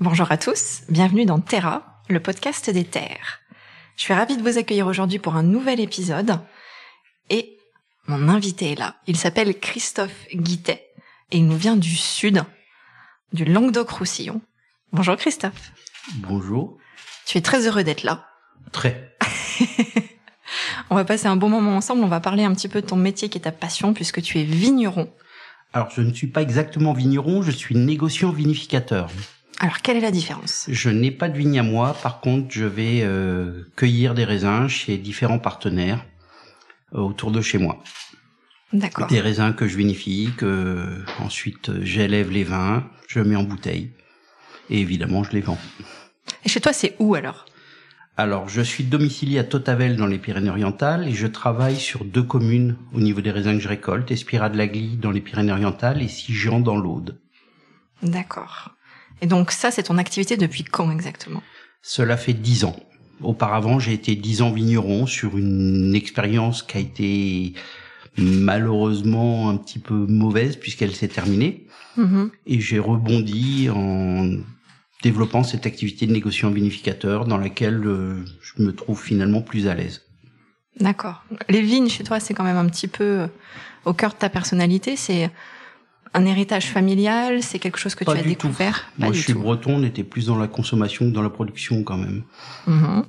Bonjour à tous, bienvenue dans Terra, le podcast des terres. Je suis ravie de vous accueillir aujourd'hui pour un nouvel épisode et mon invité est là. Il s'appelle Christophe Guittet et il nous vient du sud, du Languedoc-Roussillon. Bonjour Christophe. Bonjour. Tu es très heureux d'être là. Très. on va passer un bon moment ensemble, on va parler un petit peu de ton métier qui est ta passion puisque tu es vigneron. Alors je ne suis pas exactement vigneron, je suis négociant vinificateur. Alors, quelle est la différence? Je n'ai pas de vigne à moi. Par contre, je vais euh, cueillir des raisins chez différents partenaires euh, autour de chez moi. D'accord. Des raisins que je vinifie, que ensuite j'élève les vins, je mets en bouteille et évidemment je les vends. Et chez toi, c'est où alors? Alors, je suis domicilié à Totavel dans les Pyrénées-Orientales et je travaille sur deux communes au niveau des raisins que je récolte, Espira de la Glie dans les Pyrénées-Orientales et Sigean dans l'Aude. D'accord. Et donc ça, c'est ton activité depuis quand exactement? Cela fait dix ans. Auparavant, j'ai été dix ans vigneron sur une expérience qui a été malheureusement un petit peu mauvaise puisqu'elle s'est terminée. Mhm. Et j'ai rebondi en développant cette activité de négociant vinificateur dans laquelle euh, je me trouve finalement plus à l'aise. D'accord. Les vignes chez toi, c'est quand même un petit peu euh, au cœur de ta personnalité. C'est un héritage familial C'est quelque chose que Pas tu as découvert? Moi, je suis tout. breton, on était plus dans la consommation que dans la production quand même. Mhm.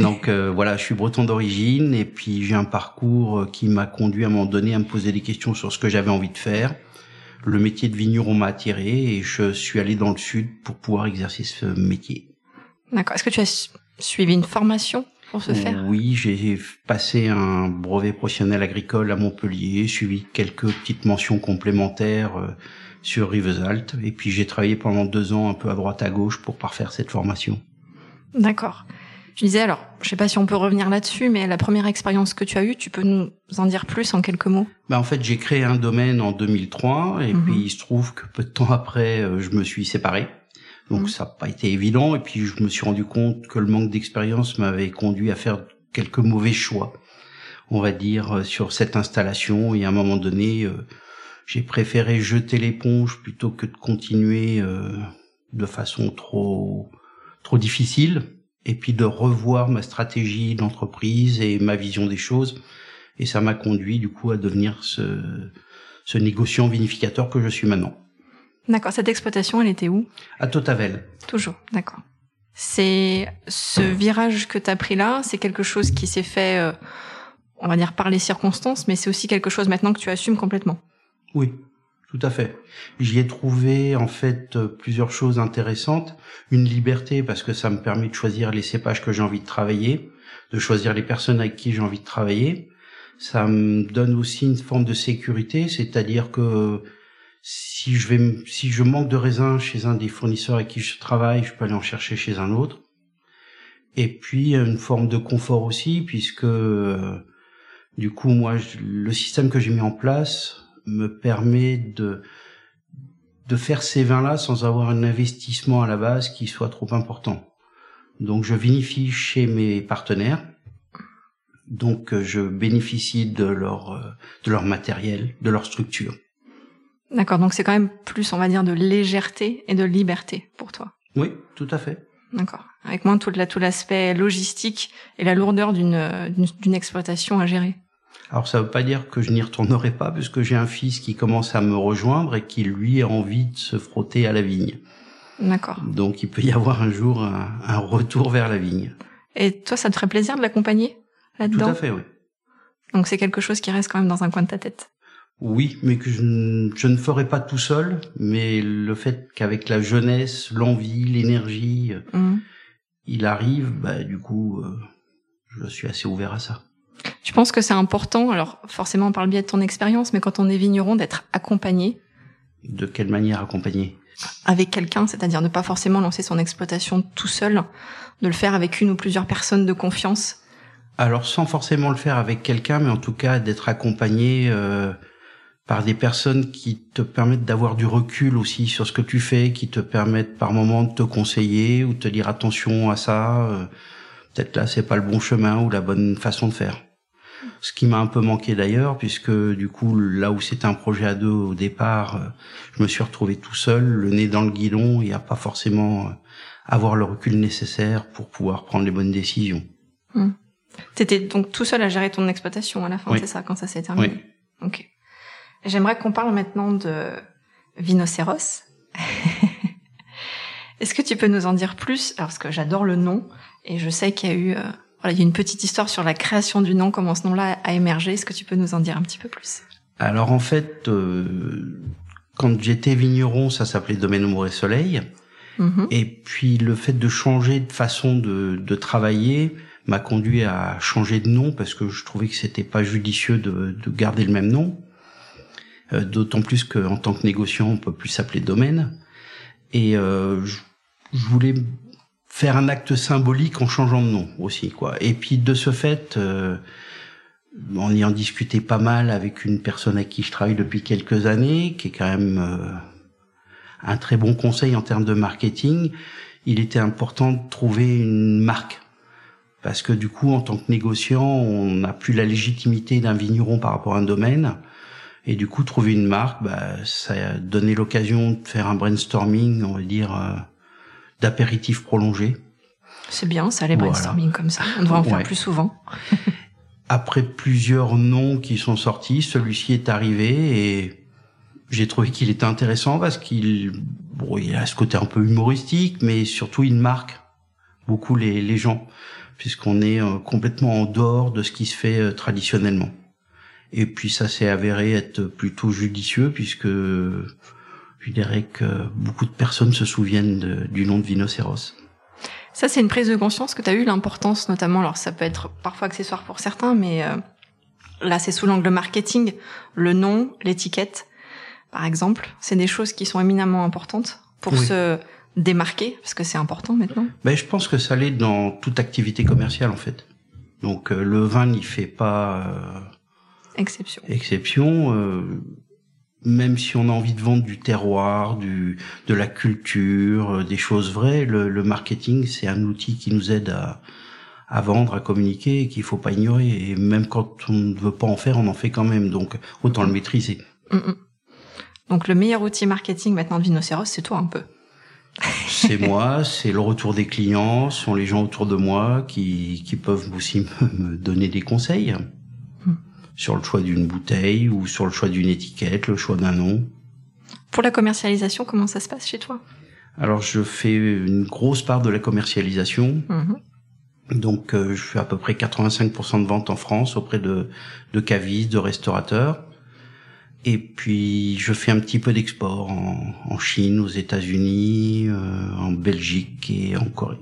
Donc euh, voilà, je suis breton d'origine et puis j'ai un parcours euh, qui m'a conduit à un moment donné à me poser des questions sur ce que j'avais envie de faire. Le métier de vigneron m'a attiré et je suis allé dans le sud pour pouvoir exercer ce métier. D'accord. Est-ce que tu as su- suivi une formation? Pour ce faire Oui, j'ai passé un brevet professionnel agricole à Montpellier, suivi quelques petites mentions complémentaires euh, sur Rivesaltes et puis j'ai travaillé pendant deux ans un peu à droite à gauche pour parfaire cette formation. D'accord. Je disais alors, je sais pas si on peut revenir là-dessus, mais la première expérience que tu as eue, tu peux nous en dire plus en quelques mots? Ben, en fait, j'ai créé un domaine en 2003 et Mhm. puis il se trouve que peu de temps après, euh, je me suis séparé. Donc Mhm. ça n'a pas été évident et puis je me suis rendu compte que le manque d'expérience m'avait conduit à faire quelques mauvais choix, on va dire, euh, sur cette installation et à un moment donné, euh, j'ai préféré jeter l'éponge plutôt que de continuer euh, de façon trop trop difficile et puis de revoir ma stratégie d'entreprise et ma vision des choses et ça m'a conduit du coup à devenir ce, ce négociant vinificateur que je suis maintenant. D'accord. Cette exploitation, elle était où? À Totavel. Toujours, d'accord. C'est ce virage que tu as pris là, c'est quelque chose qui s'est fait, euh, on va dire, par les circonstances, mais c'est aussi quelque chose maintenant que tu assumes complètement. Oui, tout à fait. J'y ai trouvé en fait euh, plusieurs choses intéressantes. Une liberté parce que ça me permet de choisir les cépages que j'ai envie de travailler, de choisir les personnes avec qui j'ai envie de travailler. Ça me donne aussi une forme de sécurité, c'est-à-dire que si je vais, si je manque de raisins chez un des fournisseurs avec qui je travaille, je peux aller en chercher chez un autre. Et puis une forme de confort aussi, puisque euh, du coup moi je- le système que j'ai mis en place me permet de de faire ces vins-là sans avoir un investissement à la base qui soit trop important. Donc je vinifie chez mes partenaires. Donc euh, je bénéficie de leur euh, de leur matériel, de leur structure. D'accord, donc c'est quand même plus, on va dire, de légèreté et de liberté pour toi. Oui, tout à fait. D'accord. Avec moins tout la- tout l'aspect logistique et la lourdeur d'une exploitation à gérer. Alors ça veut pas dire que je n'y retournerai pas puisque j'ai un fils qui commence à me rejoindre et qui lui a envie de se frotter à la vigne. D'accord. Donc il peut y avoir un jour un, un retour vers la vigne. Et toi, ça te ferait plaisir de l'accompagner Tout là-dedans à fait, oui. Donc c'est quelque chose qui reste quand même dans un coin de ta tête. Oui, mais que je, je ne ferai pas tout seul, mais le fait qu'avec la jeunesse, l'envie, l'énergie, euh, Mhm. il arrive, bah du coup, euh, je suis assez ouvert à ça. Tu penses que c'est important, alors forcément par le biais de ton expérience, mais quand on est vigneron, d'être accompagné? De quelle manière accompagner avec quelqu'un, c'est-à-dire ne pas forcément lancer son exploitation tout seul, de le faire avec une ou plusieurs personnes de confiance? Alors sans forcément le faire avec quelqu'un, mais en tout cas d'être accompagné euh, par des personnes qui te permettent d'avoir du recul aussi sur ce que tu fais, qui te permettent par moment de te conseiller ou de te dire attention à ça, euh, peut-être là c'est pas le bon chemin ou la bonne façon de faire. Ce qui m'a un peu manqué d'ailleurs, puisque du coup, là où c'était un projet à deux au départ, euh, je me suis retrouvé tout seul, le nez dans le guidon, et à pas forcément euh, avoir le recul nécessaire pour pouvoir prendre les bonnes décisions. Hmm. T'étais donc tout seul à gérer ton exploitation à la fin, c'est ça, quand ça s'est terminé? Oui. Ok. J'aimerais qu'on parle maintenant de Vinocéros. Est-ce que tu peux nous en dire plus? Alors, parce que j'adore le nom, et je sais qu'il y a eu... euh, voilà, il y a une petite histoire sur la création du nom, comment ce nom-là a émergé. Est-ce que tu peux nous en dire un petit peu plus? Alors en fait, euh, quand j'étais vigneron, ça s'appelait Domaine Amour et Soleil. Mhm. Et puis le fait de changer de façon de, de travailler m'a conduit à changer de nom parce que je trouvais que c'était pas judicieux de, de garder le même nom. Euh, D'autant plus qu'en tant que négociant, on peut plus s'appeler domaine. Et euh, je, je voulais faire un acte symbolique en changeant de nom aussi, quoi. Et puis de ce fait, euh, en ayant discuté pas mal avec une personne à qui je travaille depuis quelques années, qui est quand même euh, un très bon conseil en termes de marketing, il était important de trouver une marque. Parce que du coup, en tant que négociant, on n'a plus la légitimité d'un vigneron par rapport à un domaine. Et du coup, trouver une marque, bah, ça a donné l'occasion de faire un brainstorming, on va dire, euh, d'apéritif prolongé. C'est bien, ça, les Voilà. brainstorming comme ça. On devrait en faire Ouais. plus souvent. Après plusieurs noms qui sont sortis, celui-ci est arrivé et j'ai trouvé qu'il était intéressant parce qu'il bon, il a ce côté un peu humoristique, mais surtout il marque beaucoup les, les gens puisqu'on est euh, complètement en dehors de ce qui se fait euh, traditionnellement. Et puis ça s'est avéré être plutôt judicieux puisque je dirais que beaucoup de personnes se souviennent de- du nom de Vinocéros. Ça, c'est une prise de conscience que tu as eu, l'importance notamment, alors ça peut être parfois accessoire pour certains, mais euh, là, c'est sous l'angle marketing, le nom, l'étiquette, par exemple, c'est des choses qui sont éminemment importantes pour Oui. se démarquer, parce que c'est important maintenant. Ben, je pense que ça l'est dans toute activité commerciale en fait. Donc euh, le vin n'y fait pas euh, Exception. exception. euh, même si on a envie de vendre du terroir, du de la culture, euh, des choses vraies, le, le marketing c'est un outil qui nous aide à à vendre, à communiquer, et qu'il faut pas ignorer. Et même quand on ne veut pas en faire, on en fait quand même. Donc autant le maîtriser. Mm, mm. Donc le meilleur outil marketing maintenant de Vinocéros, c'est toi un peu. C'est moi, c'est le retour des clients, ce sont les gens autour de moi qui, qui peuvent aussi me, me donner des conseils. Sur le choix d'une bouteille ou sur le choix d'une étiquette, le choix d'un nom. Pour la commercialisation, comment ça se passe chez toi? Alors je fais une grosse part de la commercialisation, Mhm. donc euh, je fais à peu près 85% de ventes en France auprès de, de cavistes, de restaurateurs. Et puis je fais un petit peu d'export en, en Chine, aux États-Unis, euh, en Belgique et en Corée.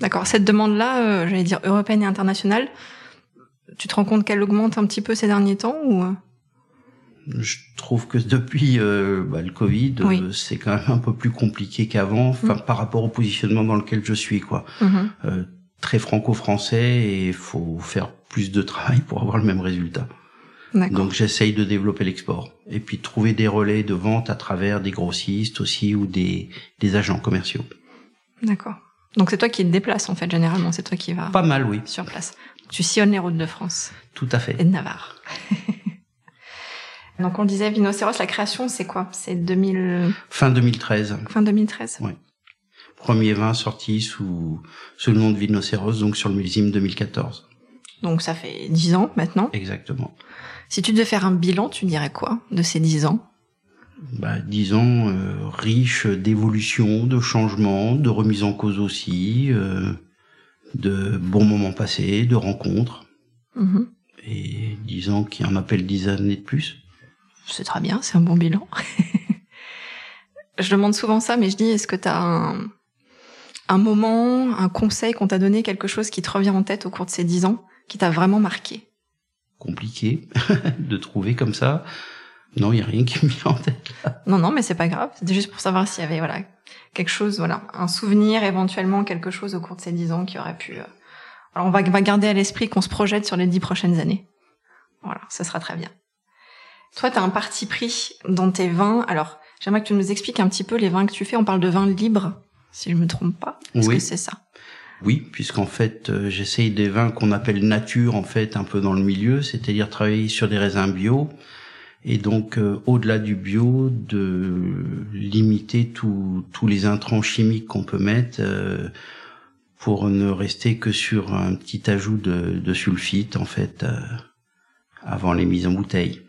D'accord. Cette demande-là, euh, j'allais dire européenne et internationale, tu te rends compte qu'elle augmente un petit peu ces derniers temps ou? Je trouve que depuis euh, bah, le Covid, Oui. euh, c'est quand même un peu plus compliqué qu'avant, enfin par rapport au positionnement dans lequel je suis, quoi. Mhm. Euh, très franco-français et il faut faire plus de travail pour avoir le même résultat. Donc j'essaye de développer l'export et puis de trouver des relais de vente à travers des grossistes aussi ou des, des agents commerciaux. D'accord. Donc c'est toi qui te déplaces en fait généralement, c'est toi qui vas Pas mal, oui, sur place. Tu sillonnes les routes de France tout à fait. et de Navarre. Donc on disait, Vinocéros, la création, c'est quoi? C'est 2000... Fin 2013, fin 2013 premier vin sorti sous, sous le nom de Vinocéros, donc sur le millésime 2014. Donc ça fait 10 ans maintenant. Exactement. Si tu devais faire un bilan, tu dirais quoi de ces 10 ans? Bah, disons, euh, riche d'évolution, de changements, de remise en cause aussi, euh, de bons moments passés, de rencontres, Mhm. et disons qu'il en appelle dix années de plus. C'est très bien, c'est un bon bilan. je demande souvent ça, mais je dis, est-ce que tu as un, un moment, un conseil qu'on t'a donné, quelque chose qui te revient en tête au cours de ces 10 ans, qui t'a vraiment marqué? Compliqué de trouver comme ça. Non, il n'y a rien qui me vient en tête. Non, non, mais c'est pas grave. C'était juste pour savoir s'il y avait voilà quelque chose, voilà, un souvenir éventuellement, quelque chose au cours de ces dix ans qui aurait pu. Euh, alors on va, va garder à l'esprit qu'on se projette sur les dix prochaines années. Voilà, ce sera très bien. Toi, tu as un parti pris dans tes vins. Alors, j'aimerais que tu nous expliques un petit peu les vins que tu fais. On parle de vins libres, si je me trompe pas. Est-ce Oui. que c'est ça? Oui, puisqu'en fait, euh, j'essaye des vins qu'on appelle nature, en fait, un peu dans le milieu, c'est-à-dire travailler sur des raisins bio, et donc, euh, au-delà du bio, de limiter tous les intrants chimiques qu'on peut mettre euh, pour ne rester que sur un petit ajout de, de sulfite, en fait, euh, avant les mises en bouteille.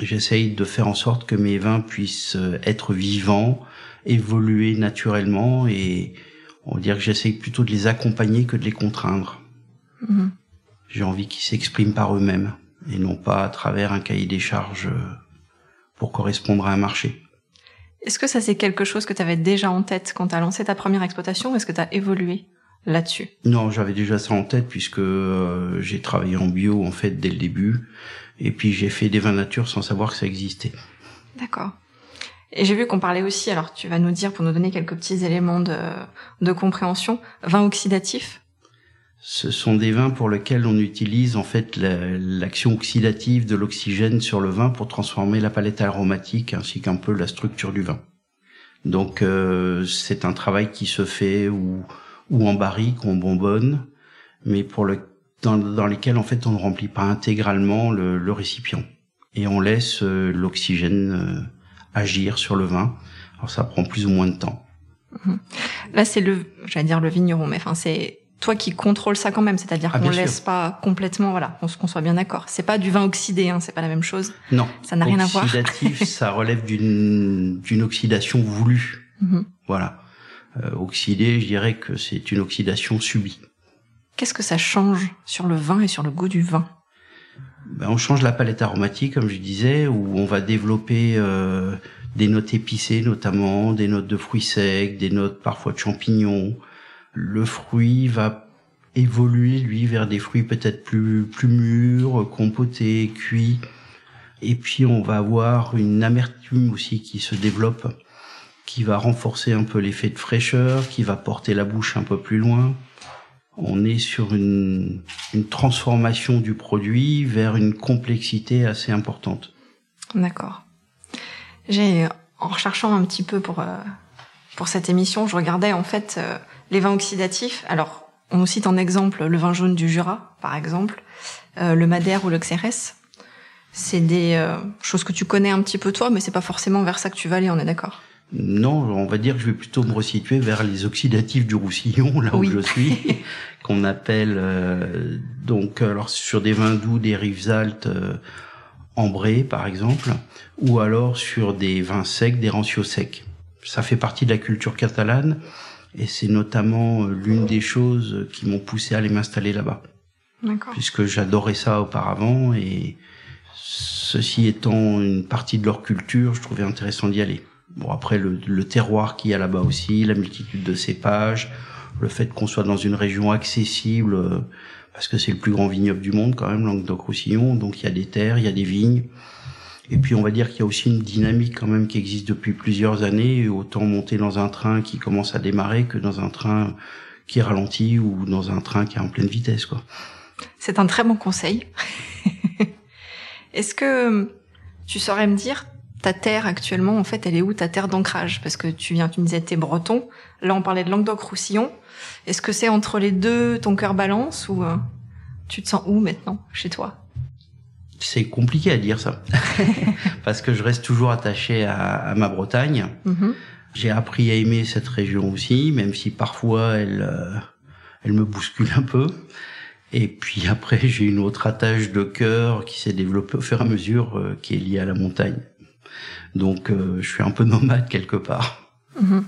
J'essaye de faire en sorte que mes vins puissent être vivants, évoluer naturellement et on va dire que j'essaye plutôt de les accompagner que de les contraindre. Mhm. J'ai envie qu'ils s'expriment par eux-mêmes et non pas à travers un cahier des charges euh, pour correspondre à un marché. Est-ce que ça c'est quelque chose que tu avais déjà en tête quand tu as lancé ta première exploitation ou est-ce que tu as évolué là-dessus? Non, j'avais déjà ça en tête puisque euh, j'ai travaillé en bio en fait dès le début et puis j'ai fait des vins nature sans savoir que ça existait. D'accord. Et j'ai vu qu'on parlait aussi, alors tu vas nous dire pour nous donner quelques petits éléments de, de compréhension, vin oxydatif? Ce sont des vins pour lesquels on utilise en fait la- l'action oxydative de l'oxygène sur le vin pour transformer la palette aromatique ainsi qu'un peu la structure du vin. Donc euh, c'est un travail qui se fait ou, ou en barrique ou en bonbonne, mais pour le dans, dans lesquels en fait on ne remplit pas intégralement le, le récipient et on laisse euh, l'oxygène euh, agir sur le vin. Alors ça prend plus ou moins de temps. Là c'est le, j'allais dire le vigneron, mais enfin c'est toi qui contrôle ça quand même, c'est-à-dire Ah, qu'on sûr. laisse pas complètement, voilà, qu'on soit bien d'accord. C'est pas du vin oxydé, hein, c'est pas la même chose. Non, Ça n'a rien à voir. Oxydatif, ça relève d'une d'une oxydation voulue. Mhm. Voilà. Euh, oxydé, je dirais que c'est une oxydation subie. Qu'est-ce que ça change sur le vin et sur le goût du vin? Ben, on change la palette aromatique, comme je disais, où on va développer euh, des notes épicées notamment, des notes de fruits secs, des notes parfois de champignons. Le fruit va évoluer, lui, vers des fruits peut-être plus, plus mûrs, compotés, cuits. Et puis on va avoir une amertume aussi qui se développe, qui va renforcer un peu l'effet de fraîcheur, qui va porter la bouche un peu plus loin. On est sur une, transformation du produit vers une complexité assez importante. D'accord. J'ai, en recherchant un petit peu pour, euh, pour cette émission, je regardais en fait euh, les vins oxydatifs. Alors, on nous cite en exemple le vin jaune du Jura, par exemple, euh, le Madère ou le Xérès. C'est des euh, choses que tu connais un petit peu toi, mais c'est pas forcément vers ça que tu vas aller, on est d'accord? Non, on va dire que je vais plutôt me resituer vers les oxydatifs du Roussillon, là Oui. où je suis, qu'on appelle euh, donc alors sur des vins doux, des rives altes euh, ambrés par exemple, ou alors sur des vins secs, des rancios secs. Ça fait partie de la culture catalane et c'est notamment euh, l'une des choses qui m'ont poussé à aller m'installer là-bas. D'accord. puisque j'adorais ça auparavant et ceci étant une partie de leur culture, je trouvais intéressant d'y aller. Bon après le, le terroir qu'il y a là-bas aussi, la multitude de cépages, le fait qu'on soit dans une région accessible euh, parce que c'est le plus grand vignoble du monde quand même, Languedoc-Roussillon, donc il y a des terres, il y a des vignes. Et puis on va dire qu'il y a aussi une dynamique quand même qui existe depuis plusieurs années, autant monter dans un train qui commence à démarrer que dans un train qui ralentit ou dans un train qui est en pleine vitesse quoi. C'est un très bon conseil. Est-ce que tu saurais me dire ta terre actuellement, en fait, elle est où ta terre d'ancrage? Parce que tu viens, tu me disais t'es breton. Là, on parlait de Languedoc-Roussillon. Est-ce que c'est entre les deux ton cœur balance ou euh, tu te sens où maintenant chez toi? C'est compliqué à dire ça, parce que je reste toujours attaché à, à ma Bretagne. Mhm. J'ai appris à aimer cette région aussi, même si parfois elle, euh, elle me bouscule un peu. Et puis après, j'ai une autre attache de cœur qui s'est développée au fur et à mesure, euh, qui est liée à la montagne. Donc, euh, je suis un peu nomade quelque part. Mhm.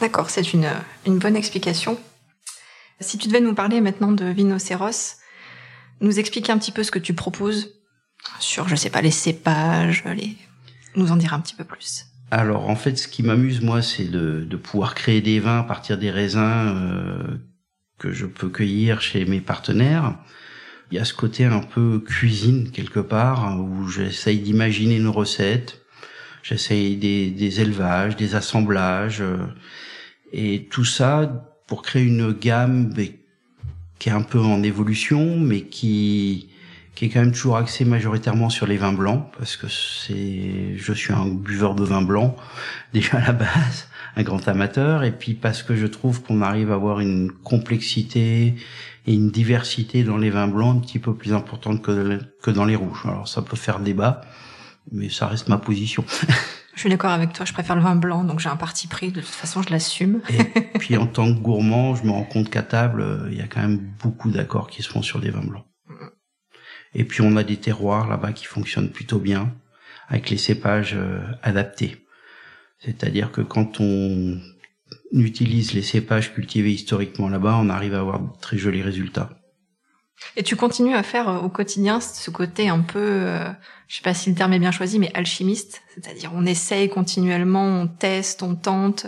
D'accord, c'est une, une bonne explication. Si tu devais nous parler maintenant de Vinoceros, nous expliquer un petit peu ce que tu proposes sur, je sais pas, les cépages, les... nous en dire un petit peu plus. Alors, en fait, ce qui m'amuse, moi, c'est de, de pouvoir créer des vins à partir des raisins euh, que je peux cueillir chez mes partenaires. Il y a ce côté un peu cuisine quelque part où j'essaye d'imaginer une recette, j'essaye des, des, élevages, des assemblages et tout ça pour créer une gamme qui est un peu en évolution mais qui qui est quand même toujours axé majoritairement sur les vins blancs parce que c'est je suis un buveur de vin blanc déjà à la base un grand amateur et puis parce que je trouve qu'on arrive à avoir une complexité et une diversité dans les vins blancs un petit peu plus importante que que dans les rouges alors ça peut faire débat mais ça reste ma position Je suis d'accord avec toi, je préfère le vin blanc, donc j'ai un parti pris, de toute façon je l'assume. Et puis en tant que gourmand, je me rends compte qu'à table, il y a quand même beaucoup d'accords qui se font sur des vins blancs. Et puis on a des terroirs là-bas qui fonctionnent plutôt bien avec les cépages euh, adaptés. C'est-à-dire que quand on utilise les cépages cultivés historiquement là-bas, on arrive à avoir de très jolis résultats. Et tu continues à faire euh, au quotidien ce côté un peu, euh, je sais pas si le terme est bien choisi, mais alchimiste, c'est-à-dire on essaye continuellement, on teste, on tente.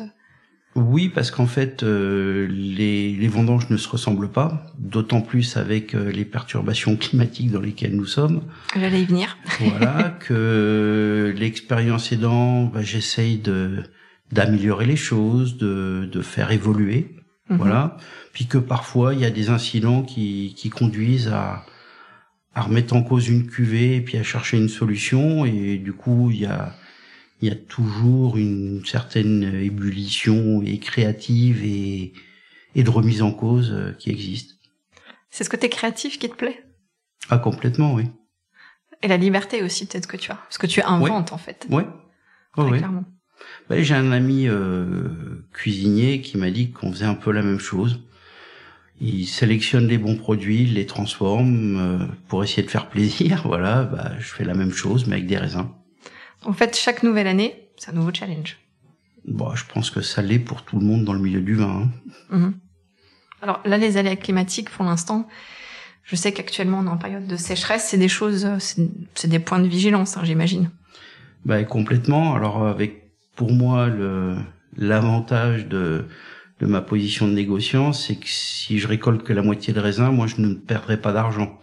Oui, parce qu'en fait, euh, les, les, vendanges ne se ressemblent pas, d'autant plus avec euh, les perturbations climatiques dans lesquelles nous sommes. J'allais y venir. voilà, que l'expérience aidant, bah, j'essaye de d'améliorer les choses, de, de faire évoluer, mhm. voilà. Puis que parfois il y a des incidents qui, qui conduisent à, à remettre en cause une cuvée et puis à chercher une solution et du coup il y a il y a toujours une certaine ébullition et créative et, et de remise en cause euh, qui existe. C'est ce côté créatif qui te plaît? Ah complètement, oui. Et la liberté aussi peut-être que tu as, parce que tu inventes en fait. Ouais. ouais. clairement. Bah, j'ai un ami euh, cuisinier qui m'a dit qu'on faisait un peu la même chose. Il sélectionne les bons produits, il les transforme euh, pour essayer de faire plaisir. Voilà, bah, je fais la même chose mais avec des raisins. En fait, chaque nouvelle année, c'est un nouveau challenge. Bon, je pense que ça l'est pour tout le monde dans le milieu du vin. Hein. Mhm. Alors là, les aléas climatiques, pour l'instant, je sais qu'actuellement on est en période de sécheresse. C'est des choses, c'est des points de vigilance, hein, j'imagine. Bah complètement. Alors avec pour moi le l'avantage de de ma position de négociant, c'est que si je récolte que la moitié de raisin, moi je ne perdrai pas d'argent.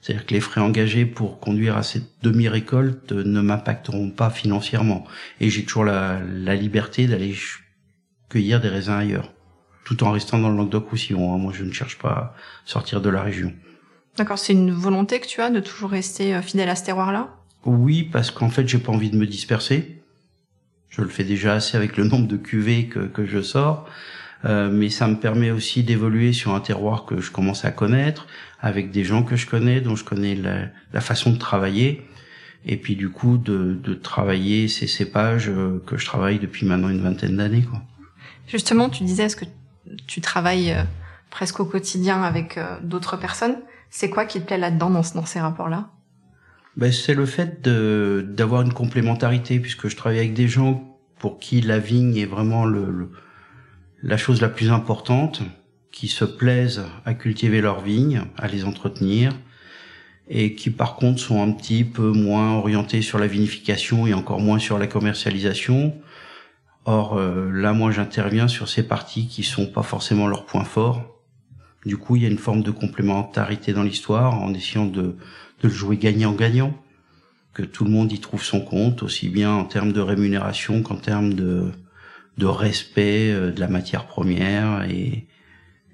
C'est-à-dire que les frais engagés pour conduire à cette demi-récolte ne m'impacteront pas financièrement. Et j'ai toujours la, liberté d'aller cueillir des raisins ailleurs, tout en restant dans le Languedoc-Roussillon. Hein. Moi, je ne cherche pas à sortir de la région. D'accord, c'est une volonté que tu as de toujours rester euh, fidèle à ce terroir-là Oui, parce qu'en fait, j'ai pas envie de me disperser. Je le fais déjà assez avec le nombre de cuvées que, que je sors. Euh, mais ça me permet aussi d'évoluer sur un terroir que je commence à connaître, avec des gens que je connais, dont je connais la, la façon de travailler, et puis du coup de, de travailler ces cépages euh, que je travaille depuis maintenant une vingtaine d'années. Quoi. Justement, tu disais, est-ce que tu travailles euh, presque au quotidien avec d'autres personnes? C'est quoi qui te plaît là-dedans dans, dans ces rapports-là? Ben, C'est le fait d'avoir une complémentarité, puisque je travaille avec des gens pour qui la vigne est vraiment le, le la chose la plus importante, qui se plaisent à cultiver leurs vignes, à les entretenir, et qui par contre sont un petit peu moins orientés sur la vinification et encore moins sur la commercialisation. Or euh, là, moi, j'interviens sur ces parties qui sont pas forcément leurs points forts. Du coup, il y a une forme de complémentarité dans l'histoire en essayant de, de le jouer gagnant-gagnant, que tout le monde y trouve son compte, aussi bien en termes de rémunération qu'en termes de, de respect euh, de la matière première et,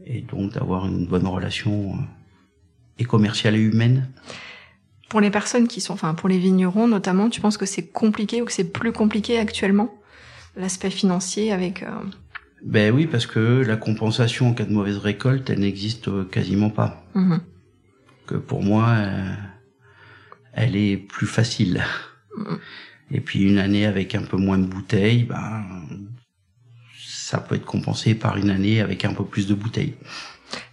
et donc d'avoir une bonne relation euh, et commerciale et humaine. Pour les personnes qui sont, enfin pour les vignerons notamment, tu penses que c'est compliqué ou que c'est plus compliqué actuellement l'aspect financier avec euh... Ben oui, parce que la compensation en cas de mauvaise récolte, elle n'existe quasiment pas. Mhm. Que pour moi, elle est plus facile. Mhm. Et puis une année avec un peu moins de bouteilles, ben ça peut être compensé par une année avec un peu plus de bouteilles.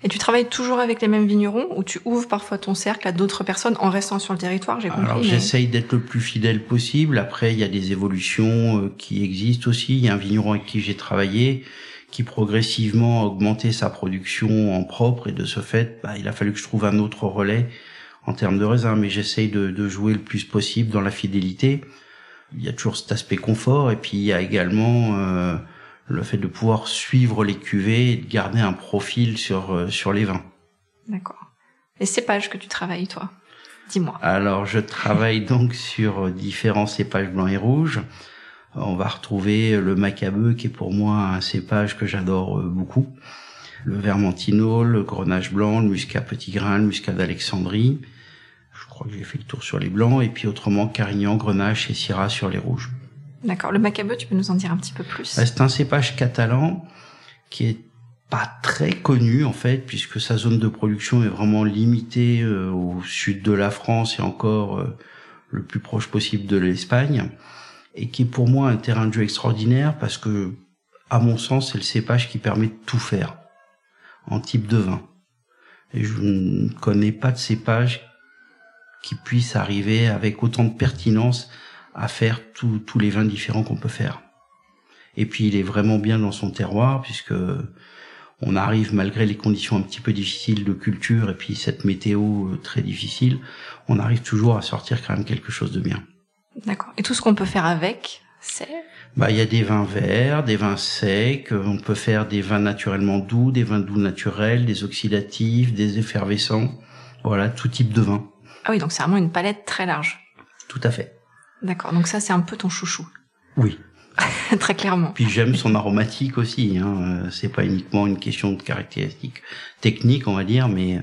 Et tu travailles toujours avec les mêmes vignerons ou tu ouvres parfois ton cercle à d'autres personnes en restant sur le territoire J'ai compris. Alors j'essaye d'être le plus fidèle possible. Après, il y a des évolutions euh, qui existent aussi. Il y a un vigneron avec qui j'ai travaillé qui progressivement a augmenté sa production en propre et de ce fait, bah, il a fallu que je trouve un autre relais en termes de raisin. Mais j'essaye de, de jouer le plus possible dans la fidélité. Il y a toujours cet aspect confort et puis il y a également euh, le fait de pouvoir suivre les cuvées et de garder un profil sur euh, sur les vins. D'accord. Les cépages que tu travailles, toi Dis-moi. Alors, je travaille donc sur différents cépages blancs et rouges. On va retrouver le macabeu, qui est pour moi un cépage que j'adore euh, beaucoup. Le vermentino, le grenache blanc, le muscat petit grain, le muscat d'Alexandrie. Je crois que j'ai fait le tour sur les blancs. Et puis autrement, carignan, grenache et syrah sur les rouges. D'accord. Le macabeu, tu peux nous en dire un petit peu plus? C'est un cépage catalan qui est pas très connu en fait, puisque sa zone de production est vraiment limitée euh, au sud de la France et encore euh, le plus proche possible de l'Espagne, et qui est pour moi un terrain de jeu extraordinaire parce que, à mon sens, c'est le cépage qui permet de tout faire en type de vin. Et je ne connais pas de cépage qui puisse arriver avec autant de pertinence à faire tous les vins différents qu'on peut faire. Et puis il est vraiment bien dans son terroir puisque on arrive malgré les conditions un petit peu difficiles de culture et puis cette météo euh, très difficile, on arrive toujours à sortir quand même quelque chose de bien. D'accord. Et tout ce qu'on peut faire avec, c'est? Bah, il y a des vins verts, des vins secs, euh, on peut faire des vins naturellement doux, des vins doux naturels, des oxydatifs, des effervescents. Voilà, tout type de vin. Ah oui, donc c'est vraiment une palette très large. Tout à fait. D'accord. Donc ça, c'est un peu ton chouchou. Oui. Très clairement. Puis j'aime son aromatique aussi. Hein. C'est pas uniquement une question de caractéristiques techniques, on va dire, mais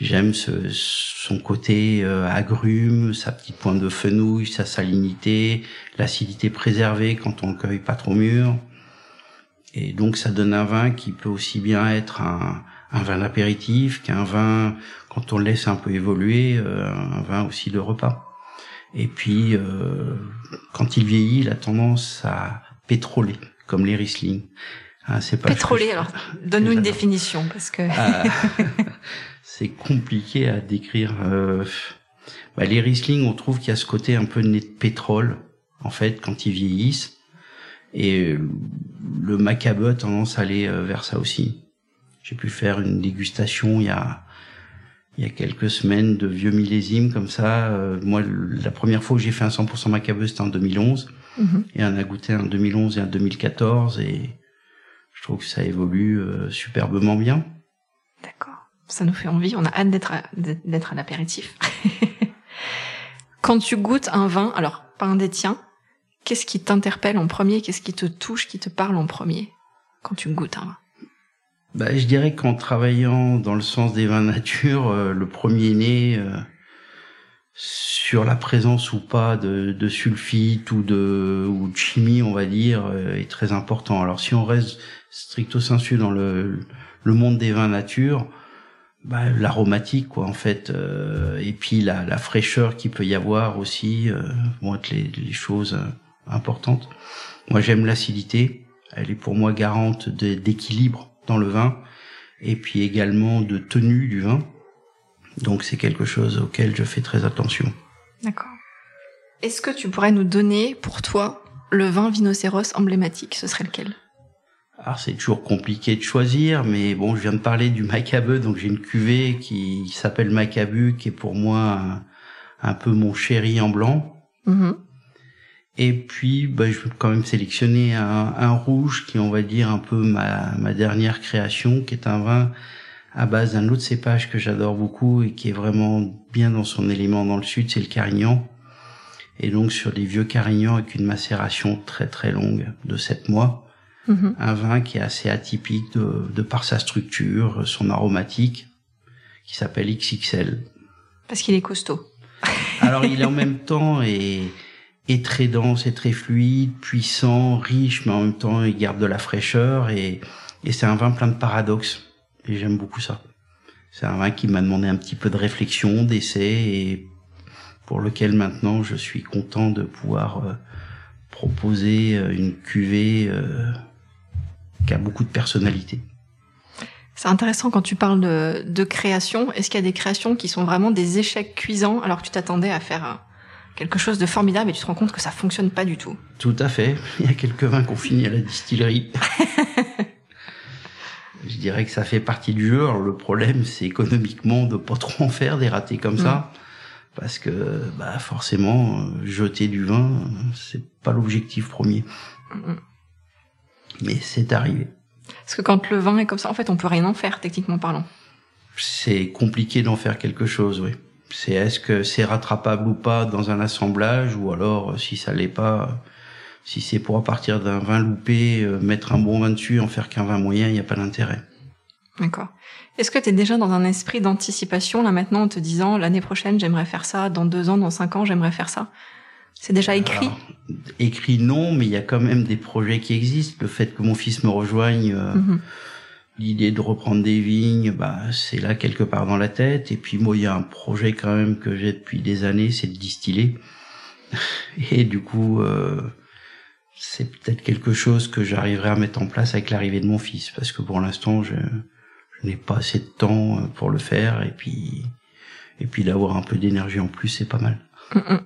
j'aime ce, son côté euh, agrume, sa petite pointe de fenouil, sa salinité, l'acidité préservée quand on le cueille pas trop mûr. Et donc ça donne un vin qui peut aussi bien être un, un vin d'apéritif qu'un vin quand on le laisse un peu évoluer, euh, un vin aussi de repas. Et puis, euh, quand il vieillit, il a tendance à pétroler, comme les Riesling. Hein, c'est pas pétroler, alors donne-nous une définition, parce que... Ah, c'est compliqué à décrire. Euh, bah, les Riesling, on trouve qu'il y a ce côté un peu de pétrole, en fait, quand ils vieillissent. Et le Macabeu a tendance à aller euh, vers ça aussi. J'ai pu faire une dégustation il y a il y a quelques semaines de vieux millésimes comme ça. Euh, moi, la première fois que j'ai fait un 100% Macabeu, c'était en 2011. Mhm. Et on a goûté en 2011 et en 2014. Et je trouve que ça évolue euh, superbement bien. D'accord. Ça nous fait envie. On a hâte d'être à, d'être à l'apéritif. Quand tu goûtes un vin, alors pas un des tiens, qu'est-ce qui t'interpelle en premier? Qu'est-ce qui te touche, qui te parle en premier? Quand tu goûtes un vin bah, je dirais qu'en travaillant dans le sens des vins nature, euh, le premier né euh, sur la présence ou pas de, de sulfite ou de, ou de chimie, on va dire, euh, est très important. Alors si on reste stricto sensu dans le, le monde des vins nature, bah, l'aromatique quoi en fait, et puis la, la fraîcheur qui peut y avoir aussi vont être les, les choses importantes. Moi j'aime l'acidité, elle est pour moi garante d'équilibre dans le vin, et puis également de tenue du vin. Donc c'est quelque chose auquel je fais très attention. D'accord. Est-ce que tu pourrais nous donner pour toi le vin vinocéros emblématique? Ce serait lequel? Alors c'est toujours compliqué de choisir, mais bon, je viens de parler du Macabeu, donc j'ai une cuvée qui s'appelle Macabu, qui est pour moi un, peu mon chéri en blanc. Mm-hmm. Et puis, bah, je vais quand même sélectionner un, un, rouge qui, on va dire, un peu ma, ma dernière création, qui est un vin à base d'un autre cépage que j'adore beaucoup et qui est vraiment bien dans son élément dans le sud, c'est le Carignan. Et donc sur des vieux Carignans avec une macération très très longue de 7 mois. Mm-hmm. Un vin qui est assez atypique de, de par sa structure, son aromatique, qui s'appelle XXL. Parce qu'il est costaud. Alors il est en même temps et est très dense, et très fluide, puissant, riche, mais en même temps il garde de la fraîcheur et, et c'est un vin plein de paradoxes et j'aime beaucoup ça. C'est un vin qui m'a demandé un petit peu de réflexion, d'essai et pour lequel maintenant je suis content de pouvoir euh, proposer euh, une cuvée euh, qui a beaucoup de personnalité. C'est intéressant quand tu parles de, de création. Est-ce qu'il y a des créations qui sont vraiment des échecs cuisants alors que tu t'attendais à faire quelque chose de formidable et tu te rends compte que ça fonctionne pas du tout. Tout à fait. Il y a quelques vins qu'on finit à la distillerie. Je dirais que ça fait partie du jeu. Alors le problème, c'est économiquement de pas trop en faire des ratés comme ça, mm. parce que bah forcément, euh, jeter du vin, c'est pas l'objectif premier. Mais c'est arrivé. Parce que quand le vin est comme ça, en fait, on peut rien en faire techniquement parlant. c'est compliqué d'en faire quelque chose, oui. C'est est-ce que c'est rattrapable ou pas dans un assemblage ou alors si ça l'est pas, si c'est pour à partir d'un vin loupé mettre un bon vin dessus en faire qu'un vin moyen, il n'y a pas d'intérêt. D'accord. Est-ce que tu es déjà dans un esprit d'anticipation là maintenant en te disant l'année prochaine j'aimerais faire ça, dans deux ans, dans cinq ans j'aimerais faire ça? C'est déjà écrit? Écrit non, mais il y a quand même des projets qui existent. Le fait que mon fils me rejoigne, euh, mhm. L'idée de reprendre des vignes, bah c'est là quelque part dans la tête. Et puis moi il y a un projet quand même que j'ai depuis des années, c'est de distiller. Et du coup, euh, c'est peut-être quelque chose que j'arriverai à mettre en place avec l'arrivée de mon fils, parce que pour l'instant je n'ai pas assez de temps euh, pour le faire et puis et puis d'avoir un peu d'énergie en plus, c'est pas mal. Mm, mm.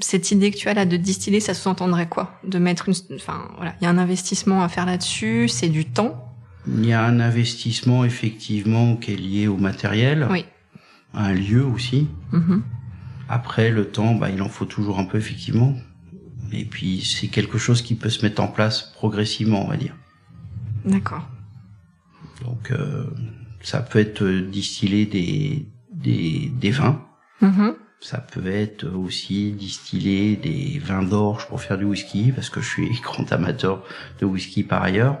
Cette idée que tu as là de distiller, ça sous-entendrait quoi? De mettre une, enfin voilà, il y a un investissement à faire là-dessus, c'est du temps. Il y a un investissement effectivement qui est lié au matériel, oui. un lieu aussi. Mm-hmm. Après le temps, bah il en faut toujours un peu effectivement. Et puis c'est quelque chose qui peut se mettre en place progressivement, on va dire. D'accord. Donc euh, ça peut être distiller des, des, des vins. Mm-hmm. Ça peut être aussi distiller des vins d'orge pour faire du whisky, parce que je suis grand amateur de whisky par ailleurs.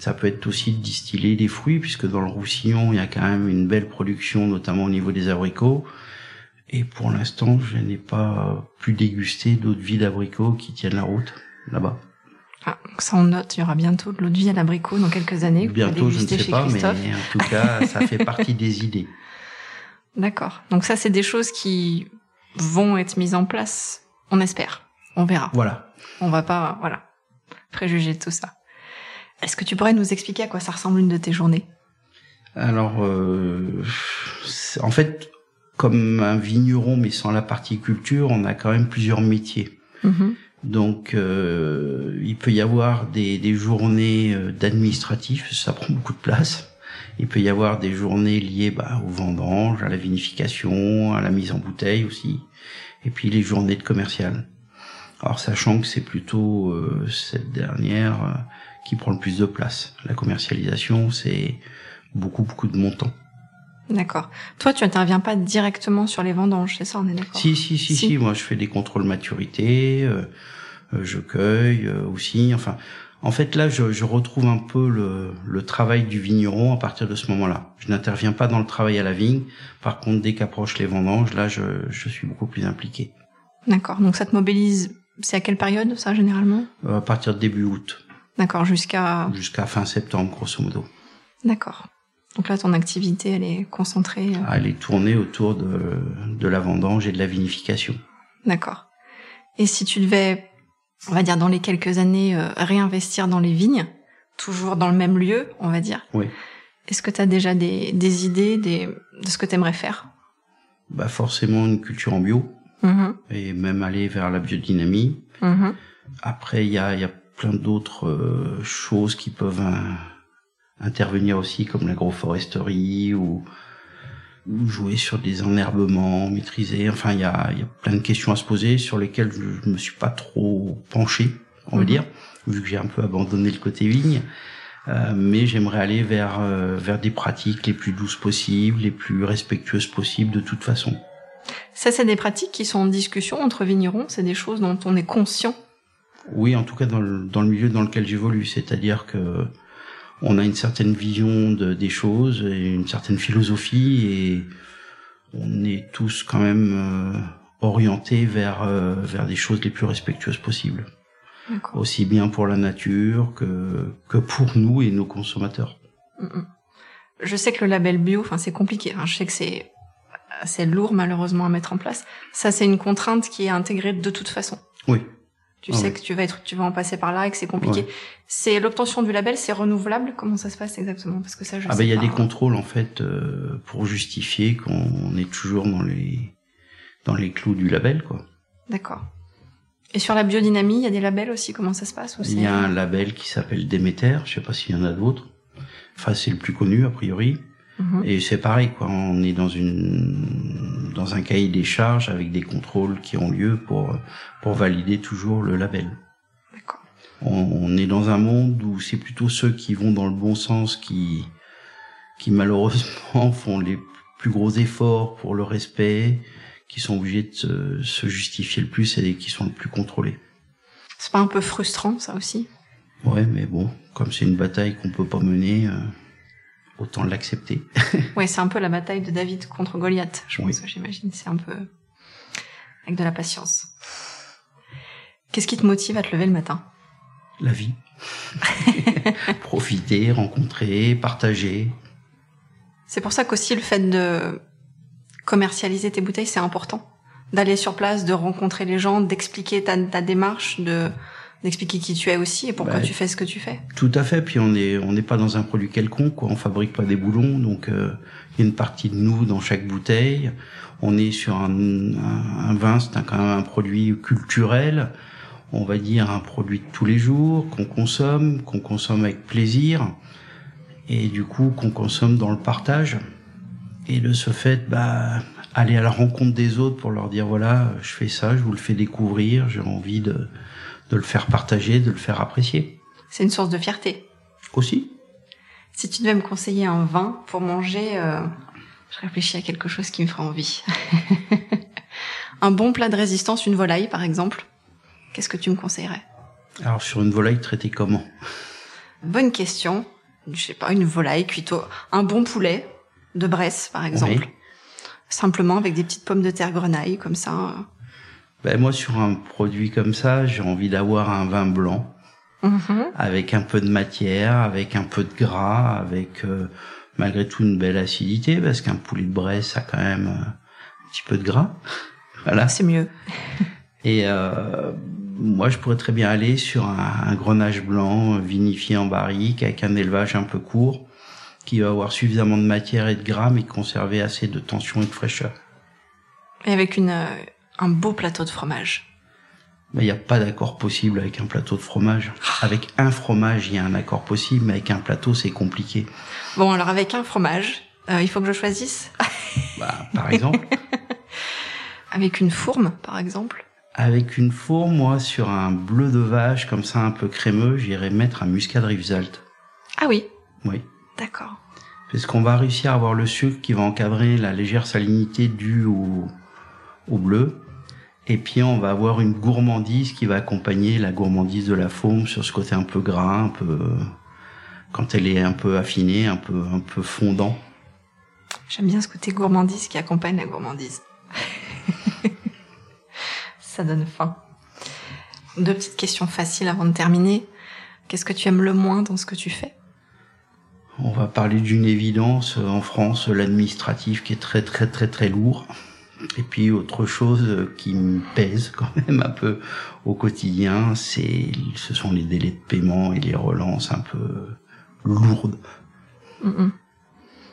Ça peut être aussi distiller des fruits, puisque dans le Roussillon, il y a quand même une belle production, notamment au niveau des abricots. Et pour l'instant, je n'ai pas pu déguster d'autres vies d'abricots qui tiennent la route là-bas. Ah, ça on note, il y aura bientôt de l'eau de vie à l'abricot dans quelques années. Bientôt, je ne sais pas, mais en tout cas, ça fait partie des idées. D'accord. Donc ça, c'est des choses qui vont être mises en place. On espère. On verra. Voilà. On va pas, voilà, préjuger de tout ça. Est-ce que tu pourrais nous expliquer à quoi ça ressemble une de tes journées? Alors, euh, en fait, comme un vigneron, mais sans la partie culture, on a quand même plusieurs métiers. Mm-hmm. Donc, euh, il peut y avoir des, des journées euh, d'administratif, ça prend beaucoup de place. Il peut y avoir des journées liées bah, aux vendanges, à la vinification, à la mise en bouteille aussi, et puis les journées de commercial. Alors, sachant que c'est plutôt euh, cette dernière euh, qui prend le plus de place. La commercialisation, c'est beaucoup, beaucoup de montants. D'accord. Toi, tu interviens pas directement sur les vendanges, c'est ça, on est d'accord si, si, si, si, Moi, je fais des contrôles maturité, euh, euh, je cueille euh, aussi. Enfin, en fait, là, je, je retrouve un peu le, le, travail du vigneron à partir de ce moment-là. Je n'interviens pas dans le travail à la vigne. Par contre, dès qu'approchent les vendanges, là, je, je suis beaucoup plus impliqué. D'accord. Donc, ça te mobilise. C'est à quelle période, ça, généralement? À partir de début août. D'accord, jusqu'à. Jusqu'à fin septembre, grosso modo. D'accord. Donc là, ton activité, elle est concentrée. Euh, ah, elle est tournée autour de, de la vendange et de la vinification. D'accord. Et si tu devais, on va dire, dans les quelques années, euh, réinvestir dans les vignes, toujours dans le même lieu, on va dire. Oui. Est-ce que tu as déjà des, des idées des, de ce que tu aimerais faire? Bah forcément une culture en bio. Mm-hmm. Et même aller vers la biodynamie. Mm-hmm. Après, il y a, y a plein d'autres euh, choses qui peuvent intervenir aussi comme l'agroforesterie ou, ou jouer sur des enherbements maîtrisés. Enfin, il y a, y a plein de questions à se poser sur lesquelles je, ne me suis pas trop penché, on va mhm. dire, vu que j'ai un peu abandonné le côté vigne. Euh, mais j'aimerais aller vers euh, vers des pratiques les plus douces possibles, les plus respectueuses possibles de toute façon. Ça, c'est des pratiques qui sont en discussion entre vignerons. C'est des choses dont on est conscient. Oui, en tout cas dans le, dans le milieu dans lequel j'évolue, c'est-à-dire que on a une certaine vision de, des choses et une certaine philosophie et on est tous quand même euh, orientés vers euh, vers des choses les plus respectueuses possibles. Aussi bien pour la nature que que pour nous et nos consommateurs. Mm, mm. Je sais que le label bio, enfin c'est compliqué. Hein. Je sais que c'est c'est lourd malheureusement à mettre en place. Ça c'est une contrainte qui est intégrée de toute façon. Oui. Tu ah sais que tu vas être, tu vas en passer par là et que c'est compliqué. C'est l'obtention du label, c'est renouvelable? Comment ça se passe exactement? Parce que ça, je ah ben il y a des contrôles en fait euh, pour justifier qu'on est toujours dans les dans les clous du label, quoi. D'accord. Et sur la biodynamie, il y a des labels aussi? Comment ça se passe Il y a un label qui s'appelle Déméter. Je sais pas s'il y en a d'autres. Enfin, c'est le plus connu a priori. Mhm. Et c'est pareil, quoi. On est dans une dans un cahier des charges avec des contrôles qui ont lieu pour pour valider toujours le label. D'accord. On, est dans un monde où c'est plutôt ceux qui vont dans le bon sens qui qui malheureusement font les plus gros efforts pour le respect, qui sont obligés de se, se justifier le plus et qui sont le plus contrôlés. C'est pas un peu frustrant ça aussi? Ouais, mais bon, comme c'est une bataille qu'on peut pas mener, euh, autant l'accepter. ouais, c'est un peu la bataille de David contre Goliath, je pense, j'imagine. C'est un peu avec de la patience. Qu'est-ce qui te motive à te lever le matin? La vie. Profiter, rencontrer, partager. C'est pour ça qu'aussi le fait de commercialiser tes bouteilles, c'est important. D'aller sur place, de rencontrer les gens, d'expliquer ta, ta démarche, de d'expliquer qui tu es aussi et pourquoi tu fais ce que tu fais. Tout à fait. Puis on est on n'est pas dans un produit quelconque. Quoi. On fabrique pas des boulons, donc euh, il y a une partie de nous dans chaque bouteille. On est sur un, un, vin, c'est quand même un produit culturel. On va dire un produit de tous les jours qu'on consomme, qu'on consomme avec plaisir, et du coup qu'on consomme dans le partage. Et de ce fait, bah aller à la rencontre des autres pour leur dire voilà, je fais ça, je vous le fais découvrir, j'ai envie de de le faire partager, de le faire apprécier. C'est une source de fierté. Aussi. Si tu devais me conseiller un vin pour manger, euh, je réfléchis à quelque chose qui me ferait envie. un bon plat de résistance, une volaille par exemple. Qu'est-ce que tu me conseillerais? Alors sur une volaille traitée comment? Bonne question. Je sais pas, une volaille cuite un bon poulet de Bresse par exemple. Simplement avec des petites pommes de terre grenaille comme ça. Ben moi, sur un produit comme ça, j'ai envie d'avoir un vin blanc, mm-hmm. avec un peu de matière, avec un peu de gras, avec euh, malgré tout une belle acidité, parce qu'un poulet de Bresse a quand même euh, un petit peu de gras. voilà. C'est mieux. Et euh, moi, je pourrais très bien aller sur un, un, grenage blanc vinifié en barrique, avec un élevage un peu court, qui va avoir suffisamment de matière et de gras, mais conserver assez de tension et de fraîcheur. Et avec une un beau plateau de fromage. Mais il n'y a pas d'accord possible avec un plateau de fromage. Avec un fromage, il y a un accord possible, mais avec un plateau, c'est compliqué. Bon, alors avec un fromage, euh, il faut que je choisisse bah, Par exemple Avec une fourme, par exemple Avec une fourme, moi, sur un bleu de vache, comme ça, un peu crémeux, j'irais mettre un muscat de Rivesaltes. Ah oui Oui. D'accord. Parce qu'on va réussir à avoir le sucre qui va encadrer la légère salinité due au, au bleu. Et puis on va avoir une gourmandise qui va accompagner la gourmandise de la faume sur ce côté un peu gras, un peu quand elle est un peu affinée, un peu un peu fondant. J'aime bien ce côté gourmandise qui accompagne la gourmandise. Ça donne faim. Deux petites questions faciles avant de terminer. Qu'est-ce que tu aimes le moins dans ce que tu fais? On va parler d'une évidence en France, l'administratif qui est très très très très lourd. Et puis autre chose qui me pèse quand même un peu au quotidien, c'est ce sont les délais de paiement et les relances un peu lourdes.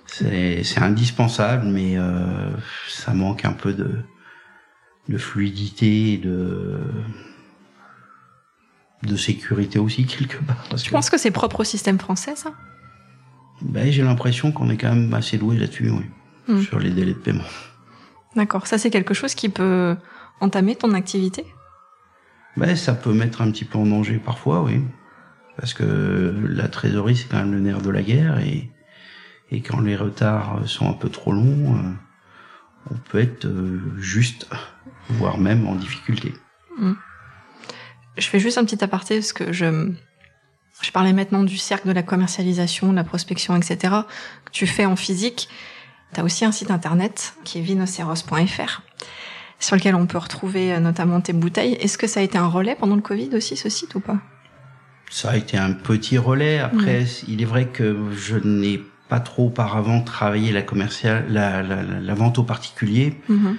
C'est indispensable, mais euh, ça manque un peu de de fluidité et de de sécurité aussi quelque part. Tu penses que c'est propre au système français, ça? Ben j'ai l'impression qu'on est quand même assez doué là-dessus, oui, mm. sur les délais de paiement. D'accord. Ça, c'est quelque chose qui peut entamer ton activité? Ben, Ça peut mettre un petit peu en danger parfois, oui. Parce que la trésorerie, c'est quand même le nerf de la guerre. Et, et quand les retards sont un peu trop longs, euh, on peut être euh, juste, voire même en difficulté. Mmh. Je fais juste un petit aparté parce que je, je parlais maintenant du cercle de la commercialisation, de la prospection, etc. que tu fais en physique. Tu as aussi un site internet qui est vinoceros.fr sur lequel on peut retrouver euh, notamment tes bouteilles. Est-ce que ça a été un relais pendant le Covid aussi, ce site ou pas? Ça a été un petit relais. Après, il est vrai que je n'ai pas trop auparavant travaillé la commerciale, la, la, la vente au particulier. Mm-hmm.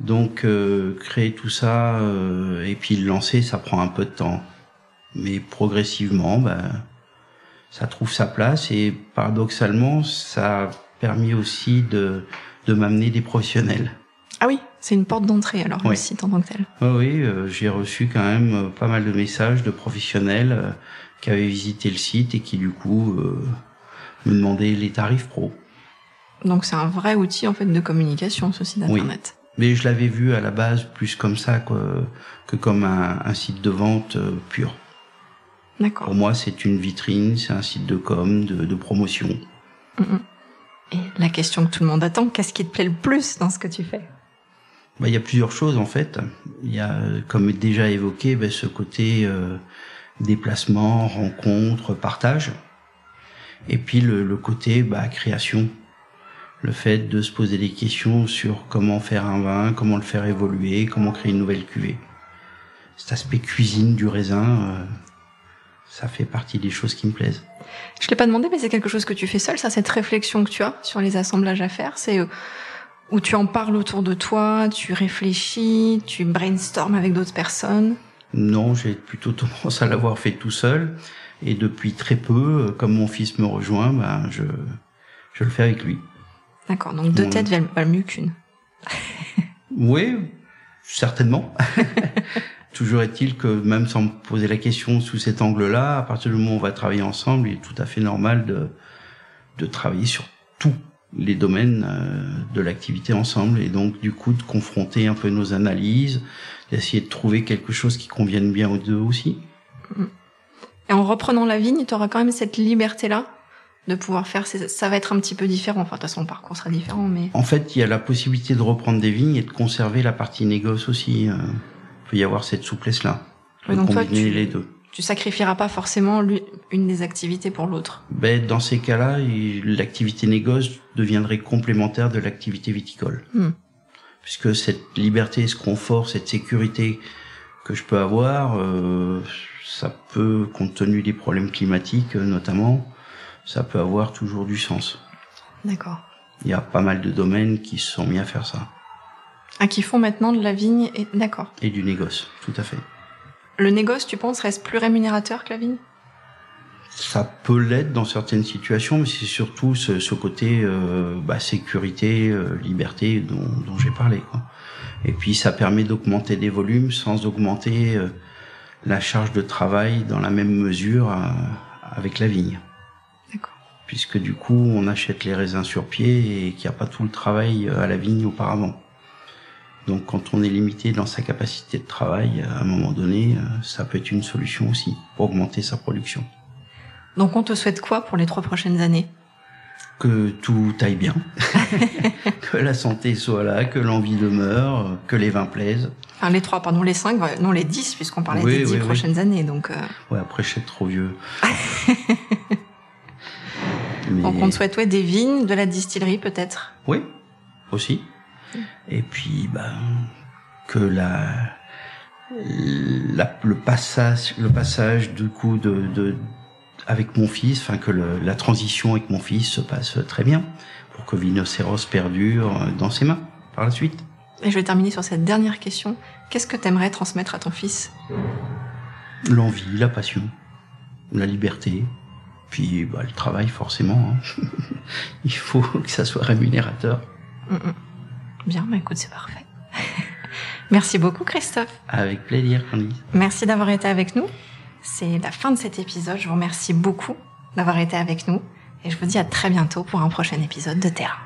Donc euh, créer tout ça euh, et puis le lancer, ça prend un peu de temps. Mais progressivement, ben, ça trouve sa place et paradoxalement, ça permis aussi de, de m'amener des professionnels. Ah oui, c'est une porte d'entrée alors le site en tant que tel. oui, euh, j'ai reçu quand même euh, pas mal de messages de professionnels euh, qui avaient visité le site et qui du coup me demandaient les tarifs pro. Donc c'est un vrai outil en fait de communication ce site internet. Oui. Mais je l'avais vu à la base plus comme ça que, que comme un, un site de vente pur. D'accord. Pour moi, c'est une vitrine, c'est un site de com, de, de promotion. Mm Et la question que tout le monde attend, qu'est-ce qui te plaît le plus dans ce que tu fais? Bah, il y a plusieurs choses en fait. Il y a, comme déjà évoqué, bah, ce côté euh, déplacement, rencontre, partage. Et puis le, le côté bah, création. Le fait de se poser des questions sur comment faire un vin, comment le faire évoluer, comment créer une nouvelle cuvée. Cet aspect cuisine du raisin, euh, ça fait partie des choses qui me plaisent. Je l'ai pas demandé, mais c'est quelque chose que tu fais seul, ça, cette réflexion que tu as sur les assemblages à faire, c'est euh, où tu en parles autour de toi, tu réfléchis, tu brainstormes avec d'autres personnes. Non, j'ai plutôt tendance à l'avoir fait tout seul. Et depuis très peu, euh, comme mon fils me rejoint, ben je, je le fais avec lui. D'accord, donc deux têtes valent mieux qu'une. oui, certainement. Toujours est-il que même sans me poser la question sous cet angle-là, à partir du moment où on va travailler ensemble, il est tout à fait normal de, de travailler sur tous les domaines euh, de l'activité ensemble et donc du coup de confronter un peu nos analyses, d'essayer de trouver quelque chose qui convienne bien aux deux aussi. Et en reprenant la vigne, tu auras quand même cette liberté-là de pouvoir faire, ça va être un petit peu différent. Enfin, de toute façon, le parcours sera différent, mais... En fait, il y a la possibilité de reprendre des vignes et de conserver la partie négoce aussi. Peut y avoir cette souplesse-là. donc toi, tu, les deux. Tu sacrifieras pas forcément une des activités pour l'autre? Ben, dans ces cas-là, l'activité négoce deviendrait complémentaire de l'activité viticole. Hmm. Puisque cette liberté, ce confort, cette sécurité que je peux avoir, euh, ça peut, compte tenu des problèmes climatiques euh, notamment, ça peut avoir toujours du sens. D'accord. Il y a pas mal de domaines qui se sont mis à faire ça. Ah, qui font maintenant de la vigne, et d'accord. Et du négoce, tout à fait. Le négoce, tu penses, reste plus rémunérateur que la vigne? Ça peut l'être dans certaines situations, mais c'est surtout ce, ce côté euh, bah, sécurité, euh, liberté dont, dont j'ai parlé. Quoi. Et puis ça permet d'augmenter des volumes sans augmenter euh, la charge de travail dans la même mesure euh, avec la vigne. D'accord. Puisque du coup, on achète les raisins sur pied et qu'il n'y a pas tout le travail à la vigne auparavant. Donc quand on est limité dans sa capacité de travail, à un moment donné, euh, ça peut être une solution aussi pour augmenter sa production. Donc on te souhaite quoi pour les trois prochaines années? Que tout aille bien, que la santé soit là, que l'envie demeure, que les vins plaisent. Enfin les trois, pardon, les cinq, non les dix, puisqu'on parlait des dix prochaines années. Donc euh... Ouais, après je suis trop vieux. Donc on te souhaite ouais, des vignes, de la distillerie peut-être? Oui, aussi. Et puis, ben, que la, la, le passage, le passage du coup de, de avec mon fils, enfin que le, la transition avec mon fils se passe très bien pour que Vinocéros perdure dans ses mains par la suite. Et je vais terminer sur cette dernière question. Qu'est-ce que tu aimerais transmettre à ton fils? L'envie, la passion, la liberté, puis bah, le travail forcément. Hein. Il faut que ça soit rémunérateur. Mm, mm. Bien, bah écoute, c'est parfait. Merci beaucoup, Christophe. Avec plaisir, Candice. Merci d'avoir été avec nous. C'est la fin de cet épisode. Je vous remercie beaucoup d'avoir été avec nous. Et je vous dis à très bientôt pour un prochain épisode de Terra.